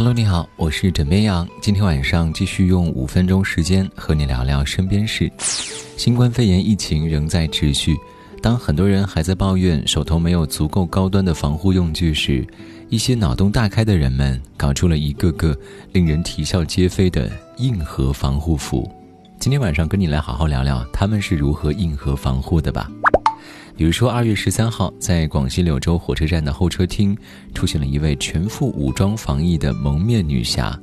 Hello，你好，我是枕边羊。今天晚上继续用五分钟时间和你聊聊身边事。新冠肺炎疫情仍在持续，当很多人还在抱怨手头没有足够高端的防护用具时，一些脑洞大开的人们搞出了一个个令人啼笑皆非的硬核防护服。今天晚上跟你来好好聊聊他们是如何硬核防护的吧。比如说，二月十三号，在广西柳州火车站的候车厅，出现了一位全副武装防疫的蒙面女侠。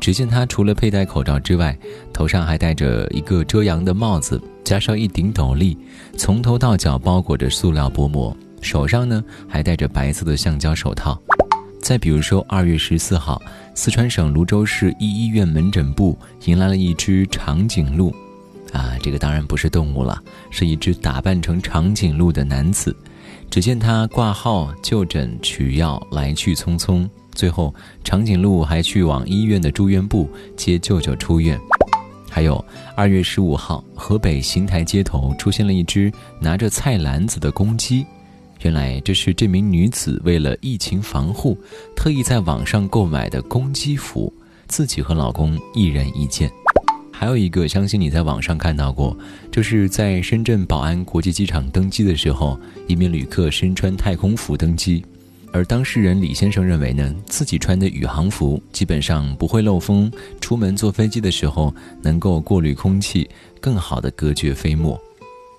只见她除了佩戴口罩之外，头上还戴着一个遮阳的帽子，加上一顶斗笠，从头到脚包裹着塑料薄膜，手上呢还戴着白色的橡胶手套。再比如说，二月十四号，四川省泸州市一医院门诊部迎来了一只长颈鹿。啊，这个当然不是动物了，是一只打扮成长颈鹿的男子。只见他挂号、就诊、取药，来去匆匆。最后，长颈鹿还去往医院的住院部接舅舅出院。还有，二月十五号，河北邢台街头出现了一只拿着菜篮子的公鸡。原来，这是这名女子为了疫情防护，特意在网上购买的公鸡服，自己和老公一人一件。还有一个，相信你在网上看到过，就是在深圳宝安国际机场登机的时候，一名旅客身穿太空服登机，而当事人李先生认为呢，自己穿的宇航服基本上不会漏风，出门坐飞机的时候能够过滤空气，更好的隔绝飞沫。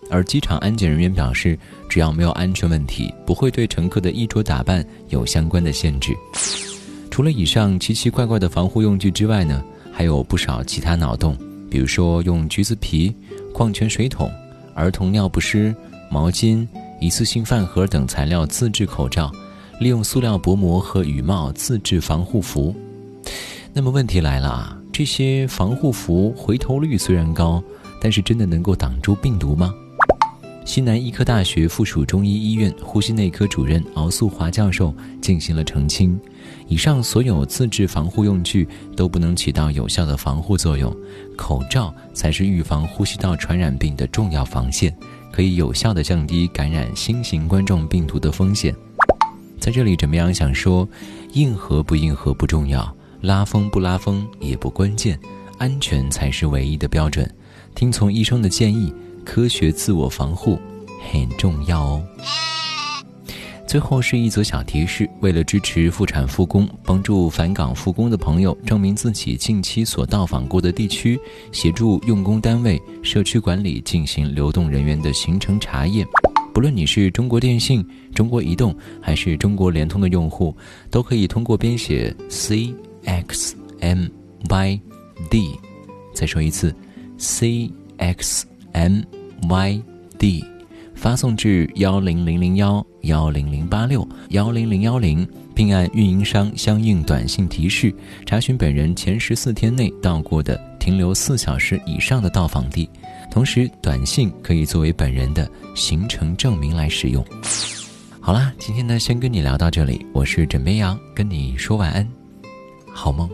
而机场安检人员表示，只要没有安全问题，不会对乘客的衣着打扮有相关的限制。除了以上奇奇怪怪的防护用具之外呢，还有不少其他脑洞。比如说，用橘子皮、矿泉水桶、儿童尿不湿、毛巾、一次性饭盒等材料自制口罩，利用塑料薄膜和雨帽自制防护服。那么问题来了啊，这些防护服回头率虽然高，但是真的能够挡住病毒吗？西南医科大学附属中医医院呼吸内科主任敖素华教授进行了澄清。以上所有自制防护用具都不能起到有效的防护作用，口罩才是预防呼吸道传染病的重要防线，可以有效的降低感染新型冠状病毒的风险。在这里，怎么样想说，硬核不硬核不重要，拉风不拉风也不关键，安全才是唯一的标准。听从医生的建议，科学自我防护很重要哦。最后是一则小提示：为了支持复产复工，帮助返岗复工的朋友证明自己近期所到访过的地区，协助用工单位、社区管理进行流动人员的行程查验。不论你是中国电信、中国移动还是中国联通的用户，都可以通过编写 C X M Y D，再说一次 C X M Y D。发送至幺零零零幺幺零零八六幺零零幺零，并按运营商相应短信提示查询本人前十四天内到过的、停留四小时以上的到访地。同时，短信可以作为本人的行程证明来使用。好啦，今天呢，先跟你聊到这里。我是枕边羊，跟你说晚安，好梦。